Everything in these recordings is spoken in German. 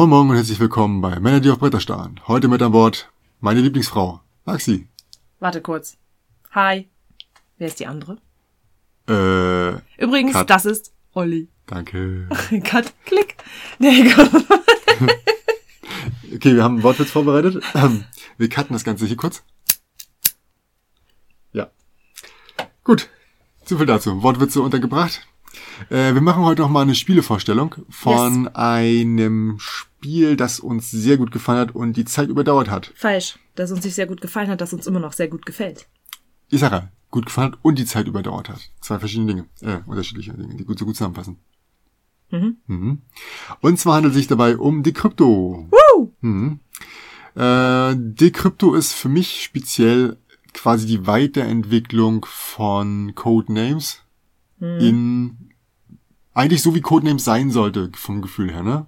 Moin Moin und herzlich willkommen bei Männer, die auf Bretter starren. Heute mit an Bord meine Lieblingsfrau, Maxi. Warte kurz. Hi. Wer ist die andere? Äh, Übrigens, Cut. das ist Olli. danke. Cut, klick. Nee, komm. Okay, wir haben einen Wortwitz vorbereitet. Ähm, Wir cutten das Ganze hier kurz. Ja. Gut. Zu viel dazu. Wortwitze untergebracht. Äh, wir machen heute noch mal eine Spielevorstellung von einem Spiel, das uns sehr gut gefallen hat und die Zeit überdauert hat. Falsch. Dass uns nicht sehr gut gefallen hat, dass uns immer noch sehr gut gefällt. Ich sage, gut gefallen hat und die Zeit überdauert hat. Zwei verschiedene Dinge, äh, unterschiedliche Dinge, die gut so gut zusammenpassen. Mhm. Und zwar handelt es sich dabei um Decrypto. Woo! Mhm. Äh, Decrypto ist für mich speziell quasi die Weiterentwicklung von Codenames in eigentlich so wie Codenames sein sollte vom Gefühl her, ne?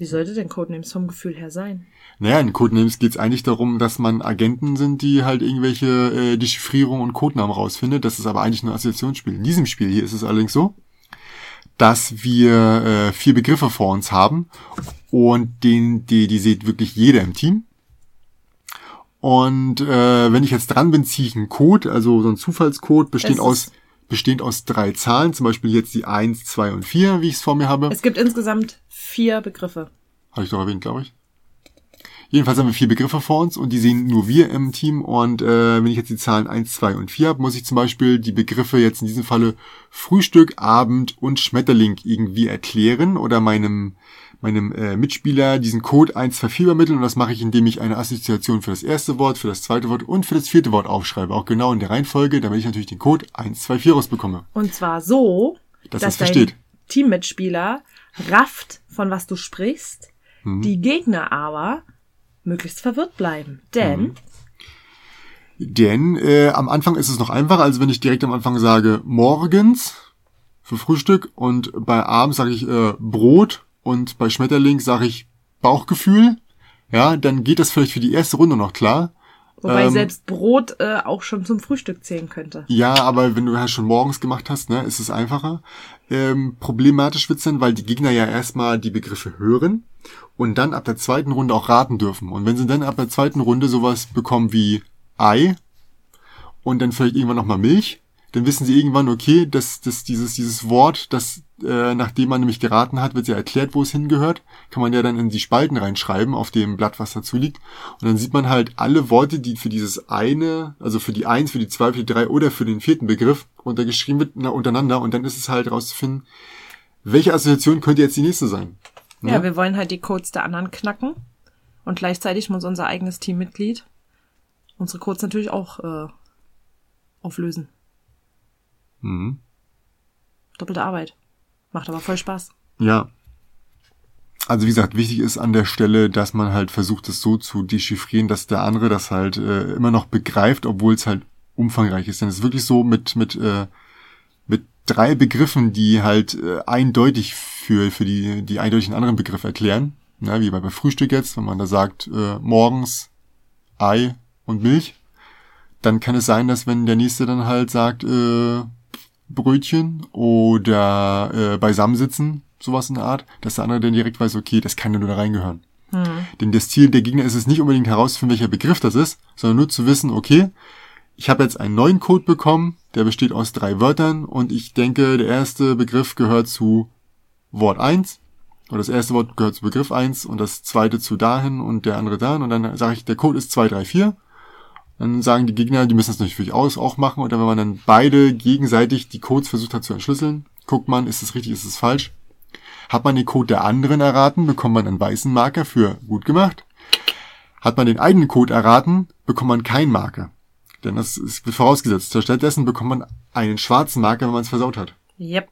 Wie sollte denn Codenames vom Gefühl her sein? Naja, in Codenames geht es eigentlich darum, dass man Agenten sind, die halt irgendwelche äh, Dechiffrierung und Codenamen rausfindet. Das ist aber eigentlich nur ein Assoziationsspiel. In diesem Spiel hier ist es allerdings so, dass wir äh, vier Begriffe vor uns haben und den, die, die sieht wirklich jeder im Team. Und äh, wenn ich jetzt dran bin, ziehe ich einen Code, also so ein Zufallscode, bestehend Es aus, bestehend aus drei Zahlen, zum Beispiel jetzt die 1, 2 und 4, wie ich es vor mir habe. Es gibt insgesamt vier Begriffe. Habe ich doch erwähnt, glaube ich. Jedenfalls haben wir vier Begriffe vor uns und die sehen nur wir im Team. Und äh, wenn ich jetzt die Zahlen 1, 2 und 4 habe, muss ich zum Beispiel die Begriffe jetzt in diesem Falle Frühstück, Abend und Schmetterling irgendwie erklären oder meinem, meinem äh, Mitspieler diesen Code 1, 2, 4 übermitteln. Und das mache ich, indem ich eine Assoziation für das erste Wort, für das zweite Wort und für das vierte Wort aufschreibe. Auch genau in der Reihenfolge, damit ich natürlich den Code 1, 2, 4 rausbekomme. Und zwar so, Dass dass dein versteht. Teammitspieler rafft, von was du sprichst, Mhm. die Gegner aber möglichst verwirrt bleiben. Denn Mhm. Denn äh, am Anfang ist es noch einfacher, also wenn ich direkt am Anfang sage morgens für Frühstück und bei Abend sage ich äh, Brot und bei Schmetterling sage ich Bauchgefühl, ja, dann geht das vielleicht für die erste Runde noch klar. wobei Ähm, selbst Brot äh, auch schon zum Frühstück zählen könnte. Ja, aber wenn du ja schon morgens gemacht hast, ne, ist es einfacher. Ähm, problematisch wird's dann, weil die Gegner ja erstmal die Begriffe hören und dann ab der zweiten Runde auch raten dürfen. Und wenn sie dann ab der zweiten Runde sowas bekommen wie Ei und dann vielleicht irgendwann nochmal Milch, dann wissen sie irgendwann, okay, dass, dass dieses, dieses Wort, das, äh, nachdem man nämlich geraten hat, wird ja erklärt, wo es hingehört, kann man ja dann in die Spalten reinschreiben, auf dem Blatt, was dazu liegt. Und dann sieht man halt alle Worte, die für dieses eine, also für die eins, für die zwei, für die drei oder für den vierten Begriff untergeschrieben wird, na, untereinander. Und dann ist es halt rauszufinden, welche Assoziation könnte jetzt die nächste sein. Ja, Ne? wir wollen halt die Codes der anderen knacken. Und gleichzeitig muss unser eigenes Teammitglied unsere Codes natürlich auch äh, auflösen. Mhm. Doppelte Arbeit. Macht aber voll Spaß. Ja. Also wie gesagt, wichtig ist an der Stelle, dass man halt versucht, es so zu dechiffrieren, dass der andere das halt äh, immer noch begreift, obwohl es halt umfangreich ist. Denn es ist wirklich so mit mit äh, mit drei Begriffen, die halt äh, eindeutig für für die die eindeutigen anderen Begriffe erklären. Na, wie bei, bei Frühstück jetzt, wenn man da sagt äh, morgens Ei und Milch, dann kann es sein, dass wenn der nächste dann halt sagt äh, Brötchen oder äh, beisammensitzen, sowas in der Art, dass der andere dann direkt weiß, okay, das kann ja nur da reingehören. Denn das Ziel der Gegner ist es nicht unbedingt herauszufinden, welcher Begriff das ist, sondern nur zu wissen, okay, ich habe jetzt einen neuen Code bekommen, der besteht aus drei Wörtern und ich denke, der erste Begriff gehört zu Wort 1 oder das erste Wort gehört zu Begriff 1 und das zweite zu dahin und der andere dahin und dann sage ich, der Code ist 2, 3, 4 dann sagen die Gegner, die müssen das natürlich aus auch machen. Und dann, wenn man dann beide gegenseitig die Codes versucht hat zu entschlüsseln, guckt man, ist es richtig, ist es falsch. Hat man den Code der anderen erraten, bekommt man einen weißen Marker für gut gemacht. Hat man den eigenen Code erraten, bekommt man keinen Marker. Denn das ist vorausgesetzt. Stattdessen bekommt man einen schwarzen Marker, wenn man es versaut hat. Yep.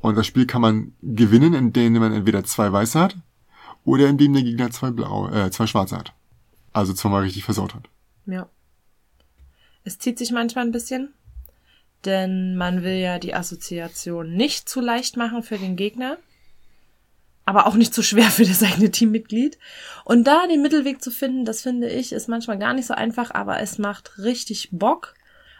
Und das Spiel kann man gewinnen, indem man entweder zwei weiße hat oder indem der Gegner zwei blaue, äh, zwei schwarze hat. Also zweimal richtig versaut hat. Ja. Es zieht sich manchmal ein bisschen, denn man will ja die Assoziation nicht zu leicht machen für den Gegner, aber auch nicht zu schwer für das eigene Teammitglied. Und da den Mittelweg zu finden, das finde ich, ist manchmal gar nicht so einfach, aber es macht richtig Bock.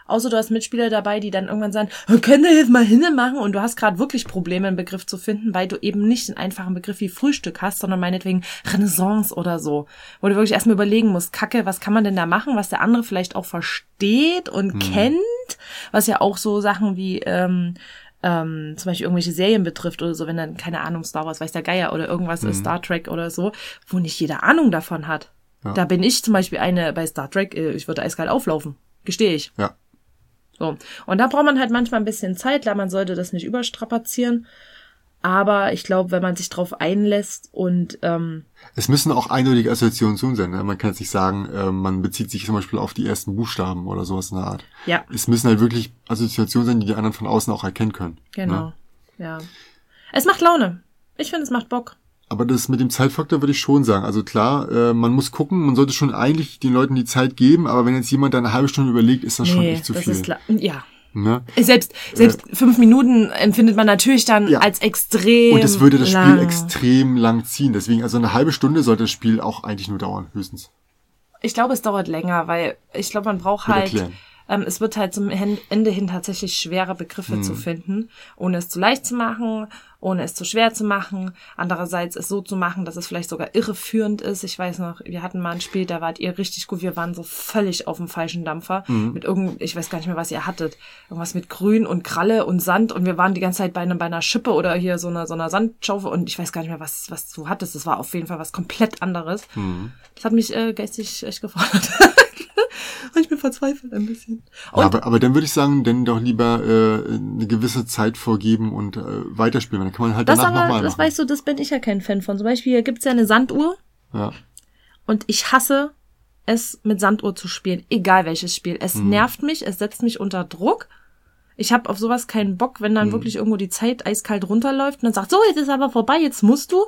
Außer du hast Mitspieler dabei, die dann irgendwann sagen, können wir jetzt mal hinne machen? Und du hast gerade wirklich Probleme, einen Begriff zu finden, weil du eben nicht einen einfachen Begriff wie Frühstück hast, sondern meinetwegen Renaissance oder so. Wo du wirklich erstmal überlegen musst, Kacke, was kann man denn da machen, was der andere vielleicht auch versteht und hm. kennt? Was ja auch so Sachen wie ähm, ähm, zum Beispiel irgendwelche Serien betrifft oder so, wenn dann, keine Ahnung, Star Wars weiß der Geier oder irgendwas mhm. ist, Star Trek oder so, wo nicht jeder Ahnung davon hat. Ja. Da bin ich zum Beispiel eine bei Star Trek, äh, ich würde eiskalt auflaufen. Gestehe ich. Ja. So. Und da braucht man halt manchmal ein bisschen Zeit, klar, man sollte das nicht überstrapazieren. Aber ich glaube, wenn man sich drauf einlässt und ähm, es müssen auch eindeutige Assoziationen sein. Ne? Man kann jetzt nicht sagen, äh, man bezieht sich zum Beispiel auf die ersten Buchstaben oder sowas in der Art. Ja. Es müssen halt wirklich Assoziationen sein, die die anderen von außen auch erkennen können. Genau. Ne? Ja. Es macht Laune. Ich finde, es macht Bock. Aber das mit dem Zeitfaktor würde ich schon sagen. Also klar, äh, man muss gucken, man sollte schon eigentlich den Leuten die Zeit geben, aber wenn jetzt jemand da eine halbe Stunde überlegt, ist das nee, schon echt zu das viel. Ist ja, Ne? Selbst, selbst äh, fünf Minuten empfindet man natürlich dann ja. als extrem. Und es würde das lang. Spiel extrem lang ziehen. Deswegen, also eine halbe Stunde sollte das Spiel auch eigentlich nur dauern, höchstens. Ich glaube, es dauert länger, weil ich glaube, man braucht halt. Erklären ähm, es wird halt zum Ende hin tatsächlich schwere Begriffe mhm. zu finden, ohne es zu leicht zu machen, ohne es zu schwer zu machen. Andererseits es so zu machen, dass es vielleicht sogar irreführend ist. Ich weiß noch, wir hatten mal ein Spiel, da wart ihr richtig gut. Wir waren so völlig auf dem falschen Dampfer mhm. mit irgend, ich weiß gar nicht mehr, was ihr hattet. Irgendwas mit Grün und Kralle und Sand und wir waren die ganze Zeit bei einer, bei einer Schippe oder hier so einer, so einer Sandschaufel und ich weiß gar nicht mehr, was, was du hattest. Das war auf jeden Fall was komplett anderes. Mhm. Das hat mich äh, geistig echt gefordert. Und ich bin verzweifelt ein bisschen. Ja, aber, aber dann würde ich sagen, denn doch lieber äh, eine gewisse Zeit vorgeben und äh, weiterspielen. Dann kann man halt das danach nochmal Das weißt du, das bin ich ja kein Fan von. Zum Beispiel hier gibt's ja eine Sanduhr. Ja. Und ich hasse es, mit Sanduhr zu spielen. Egal welches Spiel. Es mhm. nervt mich, es setzt mich unter Druck. Ich habe auf sowas keinen Bock, wenn dann mhm. wirklich irgendwo die Zeit eiskalt runterläuft und dann sagt, so, jetzt ist aber vorbei, jetzt musst du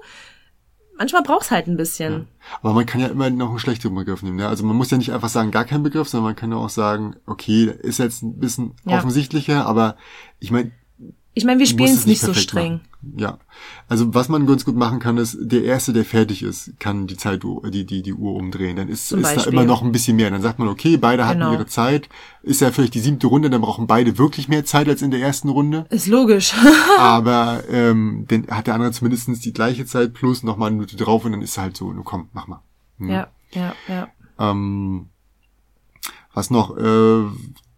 manchmal braucht's halt ein bisschen. Ja. Aber man kann ja immer noch einen schlechteren Begriff nehmen. Ne? Also man muss ja nicht einfach sagen, gar kein Begriff, sondern man kann ja auch sagen, okay, ist jetzt ein bisschen ja. offensichtlicher, aber ich meine, ich meine, wir spielen es nicht so streng. Machen. Ja. Also was man ganz gut machen kann, ist, der Erste, der fertig ist, kann die Zeit, die, die, die Uhr umdrehen. Dann ist, ist da immer noch ein bisschen mehr. Dann sagt man, okay, beide hatten genau. ihre Zeit. Ist ja vielleicht die siebte Runde, dann brauchen beide wirklich mehr Zeit als in der ersten Runde. Ist logisch. Aber ähm, dann hat der andere zumindestens die gleiche Zeit plus nochmal eine Minute drauf und dann ist halt so, nu komm, mach mal. Hm. Ja, ja, ja. Ähm, was noch? Äh,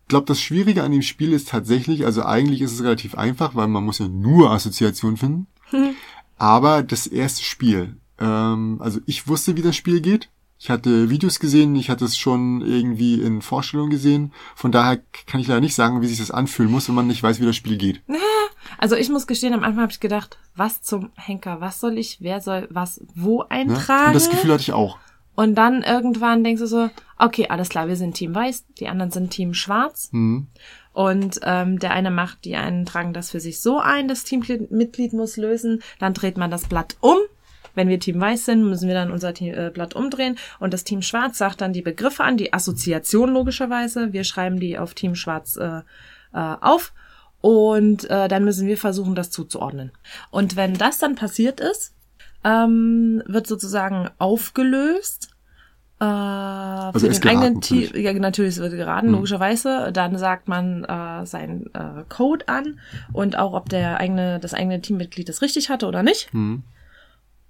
glaube, das Schwierige an dem Spiel ist tatsächlich, also eigentlich ist es relativ einfach, weil man muss ja nur Assoziationen finden. Hm. Aber das erste Spiel, ähm, also ich wusste, wie das Spiel geht. Ich hatte Videos gesehen, ich hatte es schon irgendwie in Vorstellungen gesehen. Von daher kann ich leider nicht sagen, wie sich das anfühlen muss, wenn man nicht weiß, wie das Spiel geht. Also ich muss gestehen, am Anfang habe ich gedacht, was zum Henker, was soll ich, wer soll was wo eintragen? Ja, und das Gefühl hatte ich auch. Und dann irgendwann denkst du so, okay, alles klar, wir sind Team Weiß, die anderen sind Team Schwarz. Mhm. Und ähm, der eine macht, die einen tragen das für sich so ein, das Teammitglied muss lösen. Dann dreht man das Blatt um. Wenn wir Team Weiß sind, müssen wir dann unser Team, äh, Blatt umdrehen. Und das Team Schwarz sagt dann die Begriffe an, die Assoziation logischerweise. Wir schreiben die auf Team Schwarz äh, äh, auf. Und äh, dann müssen wir versuchen, das zuzuordnen. Und wenn das dann passiert ist, ähm, wird sozusagen aufgelöst. Äh, also für den geraten, eigenen Team, ja natürlich wird geraten, hm. logischerweise. Dann sagt man äh, seinen äh, Code an und auch, ob der eigene, das eigene Teammitglied das richtig hatte oder nicht. Hm.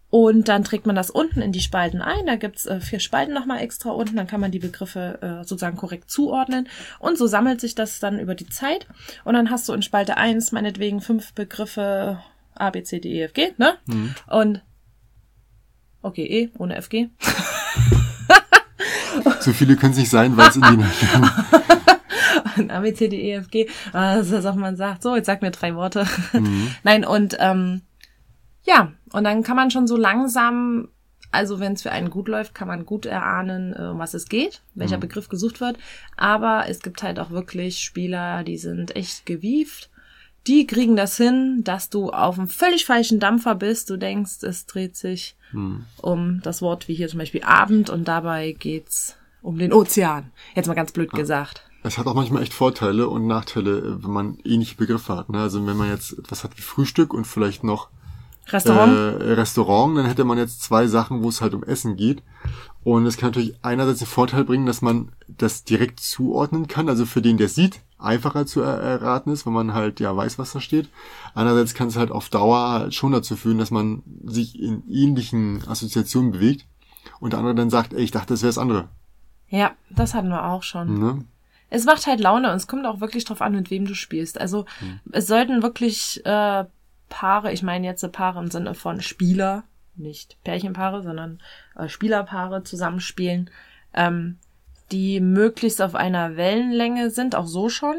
Und dann trägt man das unten in die Spalten ein. Da gibt's äh, vier Spalten nochmal extra unten. Dann kann man die Begriffe äh, sozusagen korrekt zuordnen. Und so sammelt sich das dann über die Zeit. Und dann hast du in Spalte eins meinetwegen fünf Begriffe A, B, C, D, E, F, G, ne? Mhm. Und Okay, E ohne FG. so viele können es nicht sein, weil es in die A, B, C, D, E, F, G. Also, dass man sagt, so, jetzt sag mir drei Worte. Mhm. Nein, und ähm, ja, und dann kann man schon so langsam, also wenn es für einen gut läuft, kann man gut erahnen, äh, um was es geht, welcher mhm. Begriff gesucht wird. Aber es gibt halt auch wirklich Spieler, die sind echt gewieft die kriegen das hin, dass du auf einem völlig falschen Dampfer bist. Du denkst, es dreht sich hm. um das Wort wie hier zum Beispiel Abend und dabei geht's um den Ozean. Jetzt mal ganz blöd ja. gesagt. Es hat auch manchmal echt Vorteile und Nachteile, wenn man ähnliche Begriffe hat. Ne? Also wenn man jetzt etwas hat wie Frühstück und vielleicht noch Restaurant? Äh, Restaurant, dann hätte man jetzt zwei Sachen, wo es halt um Essen geht. Und es kann natürlich einerseits den Vorteil bringen, dass man das direkt zuordnen kann, also für den, der sieht, einfacher zu er erraten ist, wenn man halt ja weiß, was da steht. Andererseits kann es halt auf Dauer halt schon dazu führen, dass man sich in ähnlichen Assoziationen bewegt und der andere dann sagt, ey, ich dachte, das wäre das andere. Ja, das hatten wir auch schon. Ne? Es macht halt Laune und es kommt auch wirklich drauf an, mit wem du spielst. Also Hm. es sollten wirklich äh, Paare, ich meine jetzt Paare im Sinne von Spieler, nicht Pärchenpaare, sondern äh, Spielerpaare zusammenspielen, ähm, die möglichst auf einer Wellenlänge sind, auch so schon,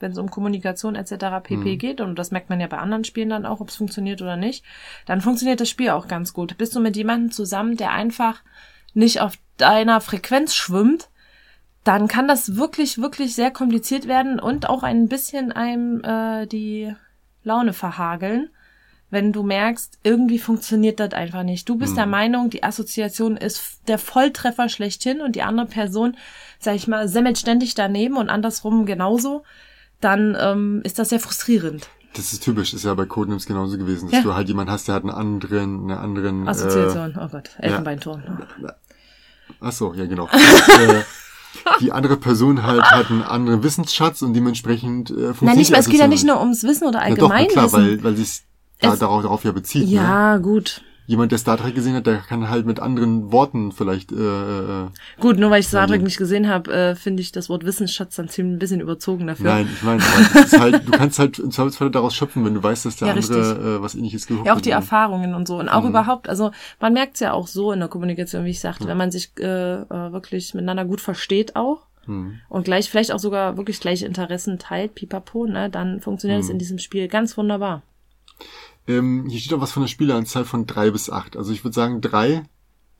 wenn es um Kommunikation etc. pp Hm. geht. Und das merkt man ja bei anderen Spielen dann auch, ob es funktioniert oder nicht. Dann funktioniert das Spiel auch ganz gut. Bist du mit jemandem zusammen, der einfach nicht auf deiner Frequenz schwimmt, dann kann das wirklich, wirklich sehr kompliziert werden und auch ein bisschen einem äh, die Laune verhageln, wenn du merkst, irgendwie funktioniert das einfach nicht. Du bist der Meinung, die Assoziation ist der Volltreffer schlechthin und die andere Person, sag ich mal, semmelt ständig daneben und andersrum genauso, dann ähm, ist das sehr frustrierend. Das ist typisch, ist ja bei Codenames genauso gewesen, dass Ja. du halt jemanden hast, der hat einen anderen, eine anderen. Äh, Assoziation, oh Gott, Elfenbeinturm. ach so, ja genau. äh, die andere Person halt hat einen anderen Wissensschatz und dementsprechend äh, funktioniert Na, nicht mal, es geht ja nicht nur ums Wissen oder Ja, doch, Allgemeinwissen. klar, weil, weil sich da, darauf, darauf ja bezieht. Ne? ja, gut. Jemand, der Star Trek gesehen hat, der kann halt mit anderen Worten vielleicht. Äh, äh, Gut, nur weil ich Star Trek Mhm. nicht gesehen habe, äh, finde ich das Wort Wissensschatz dann ziemlich ein bisschen überzogen dafür. Nein, ich meine, halt, du kannst halt im Zweifelsfall daraus schöpfen, wenn du weißt, dass der Ja, andere richtig. äh, was ähnliches geguckt Ja, auch hat. die ne? Erfahrungen und so. Und auch Mhm. überhaupt, also man merkt es ja auch so in der Kommunikation, wie ich sagte, wenn man sich äh, äh, wirklich miteinander gut versteht auch Hm. und gleich vielleicht auch sogar wirklich gleiche Interessen teilt, pipapo, ne, dann funktioniert Mhm. es in diesem Spiel ganz wunderbar. Ähm, hier steht auch was von der Spieleranzahl von drei bis acht. Also ich würde sagen, drei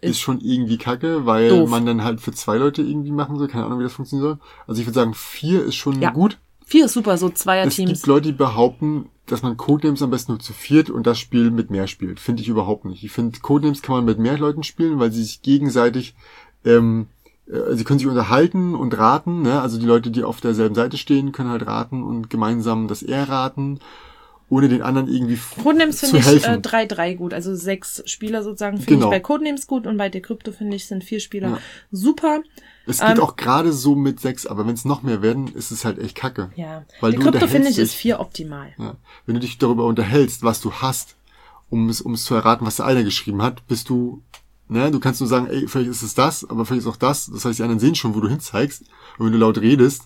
ist, Ist schon irgendwie kacke, weil doof. man dann halt für zwei Leute irgendwie machen soll. Keine Ahnung, wie das funktionieren soll. Also ich würde sagen, vier ist schon Ja. gut. Vier ist super, so Es Zweierteams. gibt Leute, die behaupten, dass man Codenames am besten nur zu viert und das Spiel mit mehr spielt. Finde ich überhaupt nicht. Ich finde, Codenames kann man mit mehr Leuten spielen, weil sie sich gegenseitig, ähm, äh, sie können sich unterhalten und raten. Ne? Also die Leute, die auf derselben Seite stehen, können halt raten und gemeinsam das erraten, ohne den anderen irgendwie Codenames zu finde ich helfen. äh, 3-3 gut, also sechs Spieler sozusagen finde Genau. ich bei Codenames gut und bei Decrypto finde ich sind vier Spieler Ja. super. Es geht Ähm, auch gerade so mit sechs, aber wenn es noch mehr werden, ist es halt echt kacke. Ja, Weil du Decrypto finde ich ist vier optimal. Ja. Wenn du dich darüber unterhältst, was du hast, um es, um es zu erraten, was der eine geschrieben hat, bist du, ne, du kannst nur sagen, ey, vielleicht ist es das, aber vielleicht ist auch das. Das heißt, die anderen sehen schon, wo du hinzeigst. Und wenn du laut redest,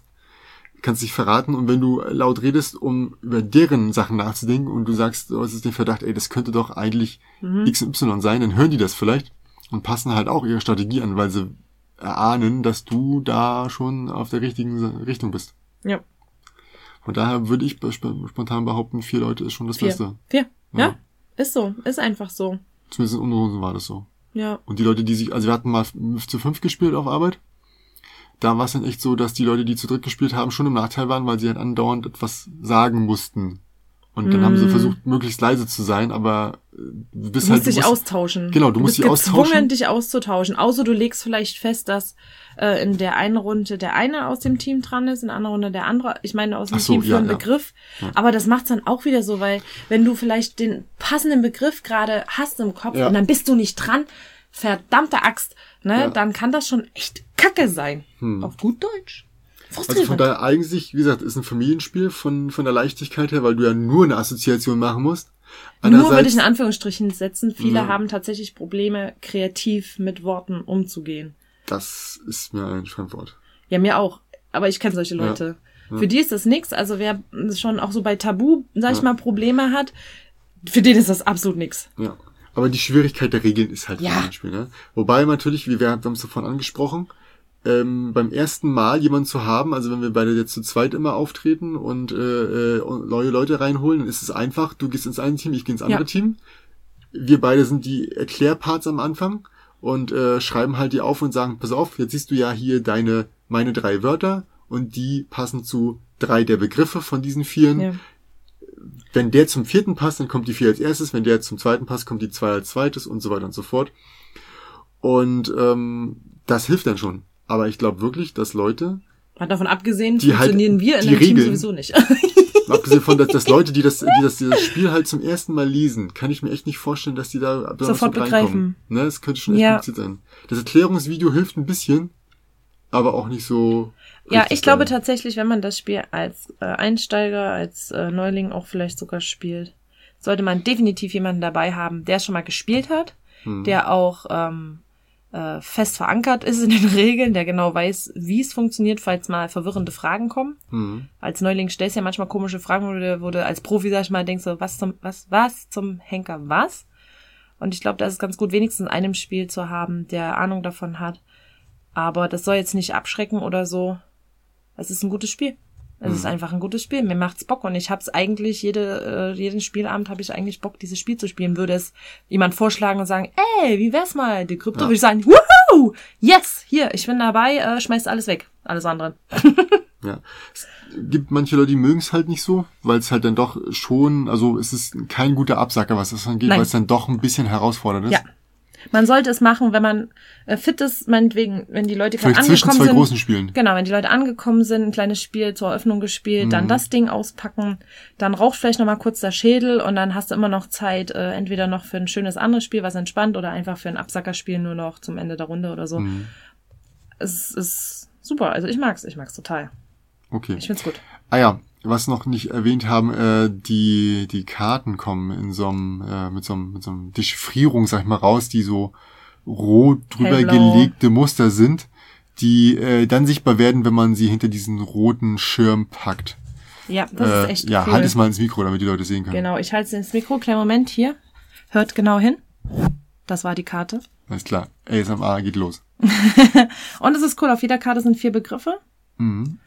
kannst dich verraten. Und wenn du laut redest, um über deren Sachen nachzudenken und du sagst, du hast den Verdacht, ey, das könnte doch eigentlich Mhm. X und Y sein, dann hören die das vielleicht und passen halt auch ihre Strategie an, weil sie erahnen, dass du da schon auf der richtigen Richtung bist. Ja, Von daher würde ich sp- spontan behaupten, vier Leute ist schon das vier. Beste. Vier. Ja. Ja. ist so, ist einfach so. Zumindest in unseren Runden war das so. Ja. Und die Leute, die sich, also wir hatten mal zu fünf gespielt auf Arbeit. Da war es dann echt so, dass die Leute, die zu dritt gespielt haben, schon im Nachteil waren, weil sie halt andauernd etwas sagen mussten. Und dann haben sie Mm. versucht, möglichst leise zu sein, aber äh, du bist Du halt. musst dich musst- austauschen. Genau, du musst bist dich gezwungen, austauschen. dich auszutauschen. Außer du legst vielleicht fest, dass äh, in der einen Runde der eine aus dem Team dran ist, in der anderen Runde der andere. Ich meine, aus dem so, Team für ja, einen ja. Begriff. Aber das macht's dann auch wieder so, weil wenn du vielleicht den passenden Begriff gerade hast im Kopf Ja. und dann bist du nicht dran, verdammte Axt, ne, Ja. dann kann das schon echt Kacke sein. Hm. Auf gut Deutsch. Also von daher eigentlich, wie gesagt, ist ein Familienspiel von, von der Leichtigkeit her, weil du ja nur eine Assoziation machen musst. Nur würde ich in Anführungsstrichen setzen. Viele Ja. haben tatsächlich Probleme, kreativ mit Worten umzugehen. Das ist mir ein Fremdwort. Ja, mir auch. Aber ich kenne solche Ja. Leute. Für die ist das nix. Also wer schon auch so bei Tabu, sag ich Ja. mal, Probleme hat, für den ist das absolut nix. Ja. Aber die Schwierigkeit der Regeln ist halt Ja. ein Spiel, ne? Wobei natürlich, wie wir haben es davon angesprochen, ähm, beim ersten Mal jemanden zu haben, also wenn wir beide jetzt zu zweit immer auftreten und äh, äh, neue Leute reinholen, dann ist es einfach, du gehst ins eine Team, ich gehe ins andere Ja. Team. Wir beide sind die Erklärparts am Anfang und äh, schreiben halt die auf und sagen, pass auf, jetzt siehst du ja hier deine, meine drei Wörter und die passen zu drei der Begriffe von diesen vieren Ja. wenn der zum vierten passt, dann kommt die vier als erstes, wenn der zum zweiten passt, kommt die zwei als zweites und so weiter und so fort. Und ähm, das hilft dann schon. Aber ich glaube wirklich, dass Leute, Mal davon abgesehen, Die halt- funktionieren wir in einem Team sowieso nicht. Abgesehen von, dass, dass Leute, die das, die das, dieses Spiel halt zum ersten Mal lesen, kann ich mir echt nicht vorstellen, dass die da Sofort begreifen. Ne, das könnte schon echt Ja. kompliziert sein. Das Erklärungsvideo hilft ein bisschen, aber auch nicht so. Ja, ich glaube geil. tatsächlich, wenn man das Spiel als äh, Einsteiger, als äh, Neuling auch vielleicht sogar spielt, sollte man definitiv jemanden dabei haben, der es schon mal gespielt hat, Hm. der auch ähm, äh, fest verankert ist in den Regeln, der genau weiß, wie es funktioniert, falls mal verwirrende Fragen kommen. Hm. Als Neuling stellst du ja manchmal komische Fragen, wo du, wo du als Profi, sag ich mal, denkst so, was zum, was, was zum Henker, was? Und ich glaube, das ist ganz gut, wenigstens in einem Spiel zu haben, der Ahnung davon hat. Aber das soll jetzt nicht abschrecken oder so. Es ist ein gutes Spiel. Es ist einfach ein gutes Spiel. Mir macht's Bock und ich hab's eigentlich jede äh, jeden Spielabend habe ich eigentlich Bock, dieses Spiel zu spielen. Würde es jemand vorschlagen und sagen, ey, wie wär's mal, die Krypto, Ja. würde ich sagen, wuhu, yes, hier, ich bin dabei, äh, schmeißt alles weg, alles andere. Ja. Es gibt manche Leute, die mögen es halt nicht so, weil es halt dann doch schon, also es ist kein guter Absacker, was das angeht, weil es dann doch ein bisschen herausfordernd ist. Ja. Man sollte es machen, wenn man äh, fit ist, meinetwegen, wenn die Leute gerade Vielleicht zwischen angekommen zwei sind. großen Spielen. Genau, wenn die Leute angekommen sind, ein kleines Spiel zur Eröffnung gespielt, Mhm. dann das Ding auspacken, dann raucht vielleicht noch mal kurz der Schädel und dann hast du immer noch Zeit, äh, entweder noch für ein schönes anderes Spiel, was entspannt, oder einfach für ein Absackerspiel nur noch zum Ende der Runde oder so. Mhm. Es ist super, also ich mag's, ich mag's total. Okay. Ich find's gut. Ah ja, was noch nicht erwähnt haben, äh, die, die Karten kommen in so einem, äh, mit so einem, mit so einem Dechiffrierung, sag ich mal, raus, die so rot drüber Hellblau. gelegte Muster sind, die äh, dann sichtbar werden, wenn man sie hinter diesen roten Schirm packt. Ja, das äh, ist echt ja, cool. halt es mal ins Mikro, damit die Leute sehen können. Genau, ich halte es ins Mikro, kleinen Moment hier. Hört genau hin. Das war die Karte. Alles klar. ASMR geht los. Und es ist cool, auf jeder Karte sind vier Begriffe. Mhm.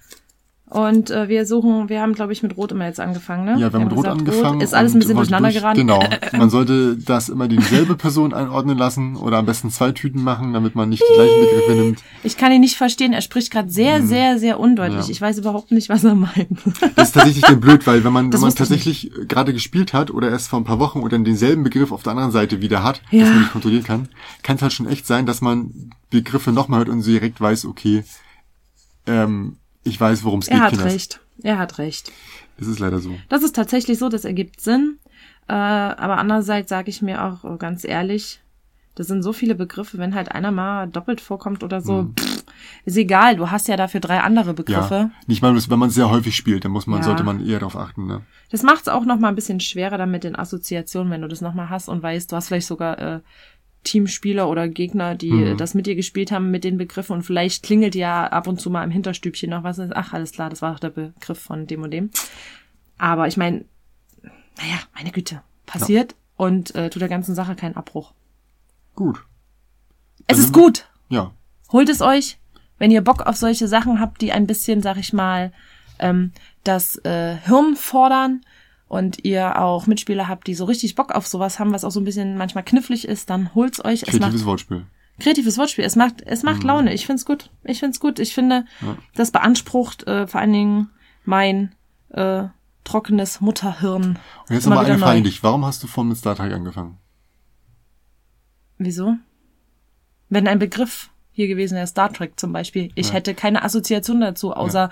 Und äh, wir suchen, wir haben, glaube ich, mit Rot immer jetzt angefangen, ne? Ja, wir haben mit Rot gesagt, angefangen. Ist alles ein bisschen durcheinander durch- geraten. Genau. Man sollte das immer dieselbe Person einordnen lassen oder am besten zwei Tüten machen, damit man nicht die gleichen Begriffe nimmt. Ich kann ihn nicht verstehen. Er spricht gerade sehr, sehr, sehr undeutlich. Ja. Ich weiß überhaupt nicht, was er meint. Das ist tatsächlich dann blöd, weil wenn man, wenn man tatsächlich gerade gespielt hat oder erst vor ein paar Wochen oder denselben Begriff auf der anderen Seite wieder hat, Ja. dass man nicht kontrollieren kann, kann es halt schon echt sein, dass man Begriffe nochmal hört und so direkt weiß, okay, ähm, ich weiß, worum es geht, er hat Kinders. recht. Er hat recht. Es ist leider so. Das ist tatsächlich so, das ergibt Sinn. Äh, aber andererseits sage ich mir auch äh, ganz ehrlich, das sind so viele Begriffe, wenn halt einer mal doppelt vorkommt oder so, Mhm. pff, ist egal. Du hast ja dafür drei andere Begriffe. Ja. Nicht mal, wenn man sehr häufig spielt, dann muss man, Ja. sollte man eher darauf achten, ne? Das macht es auch noch mal ein bisschen schwerer dann mit den Assoziationen, wenn du das noch mal hast und weißt, du hast vielleicht sogar äh, Teamspieler oder Gegner, die Mhm. das mit dir gespielt haben mit den Begriffen und vielleicht klingelt ja ab und zu mal im Hinterstübchen noch was. Ach, alles klar, das war doch der Begriff von dem und dem. Aber ich meine, naja, meine Güte, passiert und äh, tut der ganzen Sache keinen Abbruch. Gut. Es ist gut. Ja. Holt es euch, wenn ihr Bock auf solche Sachen habt, die ein bisschen, sag ich mal, ähm, das äh, Hirn fordern und ihr auch Mitspieler habt, die so richtig Bock auf sowas haben, was auch so ein bisschen manchmal knifflig ist, dann holt's euch. Es Kreatives macht Wortspiel. kreatives Wortspiel. Es macht, es macht Laune. Ich find's gut. Ich find's gut. Ich finde, Ja. das beansprucht äh, vor allen Dingen mein äh, trockenes Mutterhirn. Und jetzt nochmal eine Frage an dich. Warum hast du vorhin mit Star Trek angefangen? Wieso? Wenn ein Begriff hier gewesen wäre, Star Trek zum Beispiel, ich Ja. hätte keine Assoziation dazu, außer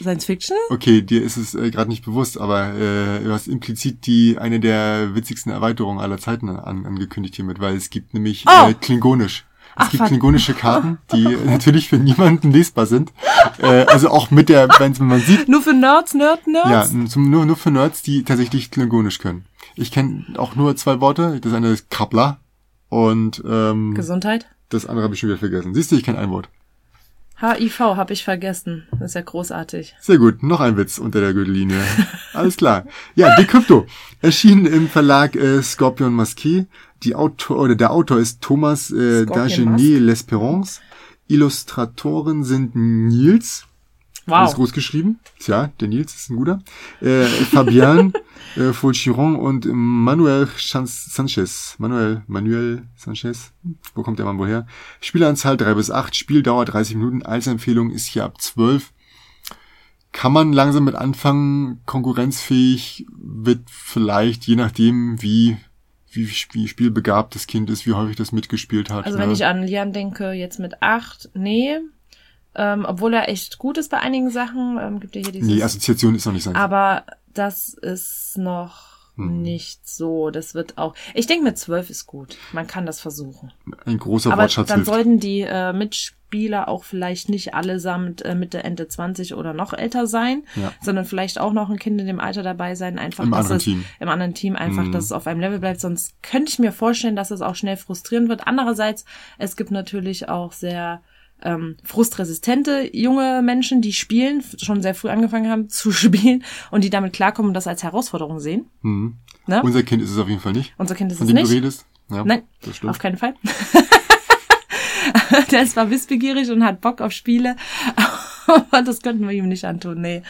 Science Fiction. Okay, dir ist es äh, gerade nicht bewusst, aber äh, du hast implizit die eine der witzigsten Erweiterungen aller Zeiten an, angekündigt hiermit, weil es gibt nämlich Oh! äh, Klingonisch. Es Ach, gibt klingonische Karten, die natürlich für niemanden lesbar sind. Äh, also auch mit der, wenn man sieht, Nur für Nerds, Nerd, ja, Nerds? zum, nur, nur für Nerds, die tatsächlich klingonisch können. Ich kenne auch nur zwei Worte. Das eine ist Krabla und ähm, Gesundheit. das andere habe ich schon wieder vergessen. Siehst du, ich kenne ein Wort. HIV habe ich vergessen. Das ist ja großartig. Sehr gut, noch ein Witz unter der Gürtellinie. Alles klar. Ja, Decrypto. Erschienen im Verlag äh, Scorpion Masqué. Die Autor, oder der Autor ist Thomas äh, Dagenet L'Espérance. Illustratoren sind Nils. Alles Wow. groß geschrieben. Tja, der Nils ist ein guter. Äh, Fabian äh, Fulchiron und Manuel Sanchez. Manuel, Manuel Sanchez. Wo kommt der Mann wohl her? Spielanzahl 3 bis 8, Spieldauer 30 Minuten, Altersempfehlung ist hier ab 12. Kann man langsam mit anfangen, konkurrenzfähig wird vielleicht, je nachdem, wie, wie, wie spielbegabt das Kind ist, wie häufig das mitgespielt hat. Also ne? wenn ich an Lian denke, jetzt mit acht, nee. Ähm, obwohl er echt gut ist bei einigen Sachen. Ähm, gibt ja hier dieses. Nee, Assoziation ist noch nicht sein. aber das ist noch Hm. nicht so. Das wird auch. Ich denke, mit zwölf ist gut. Man kann das versuchen. Ein großer Aber Wortschatz dann hilft. sollten die äh, Mitspieler auch vielleicht nicht allesamt äh, Mitte, Ende 20 oder noch älter sein, Ja. sondern vielleicht auch noch ein Kind in dem Alter dabei sein, einfach Im dass anderen es, Team. im anderen Team einfach, Mhm. dass es auf einem Level bleibt. Sonst könnte ich mir vorstellen, dass es auch schnell frustrierend wird. Andererseits, es gibt natürlich auch sehr ähm, frustresistente junge Menschen, die spielen, schon sehr früh angefangen haben zu spielen und die damit klarkommen und das als Herausforderung sehen. Mhm. Ne? Unser Kind ist es auf jeden Fall nicht. Unser Kind ist Von es dem nicht. du redest. Ja, Nein, das stimmt. auf keinen Fall. der ist zwar wissbegierig und hat Bock auf Spiele, aber das könnten wir ihm nicht antun. Nee,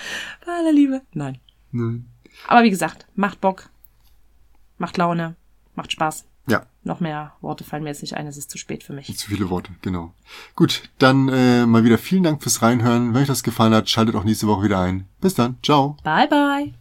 bei aller Liebe. Nein. Nein. Aber wie gesagt, macht Bock, macht Laune, macht Spaß. Ja, Noch mehr Worte fallen mir jetzt nicht ein, es ist zu spät für mich. zu viele Worte, genau. Gut, dann äh, mal wieder vielen Dank fürs Reinhören. Wenn euch das gefallen hat, schaltet auch nächste Woche wieder ein. Bis dann. Ciao. Bye, bye.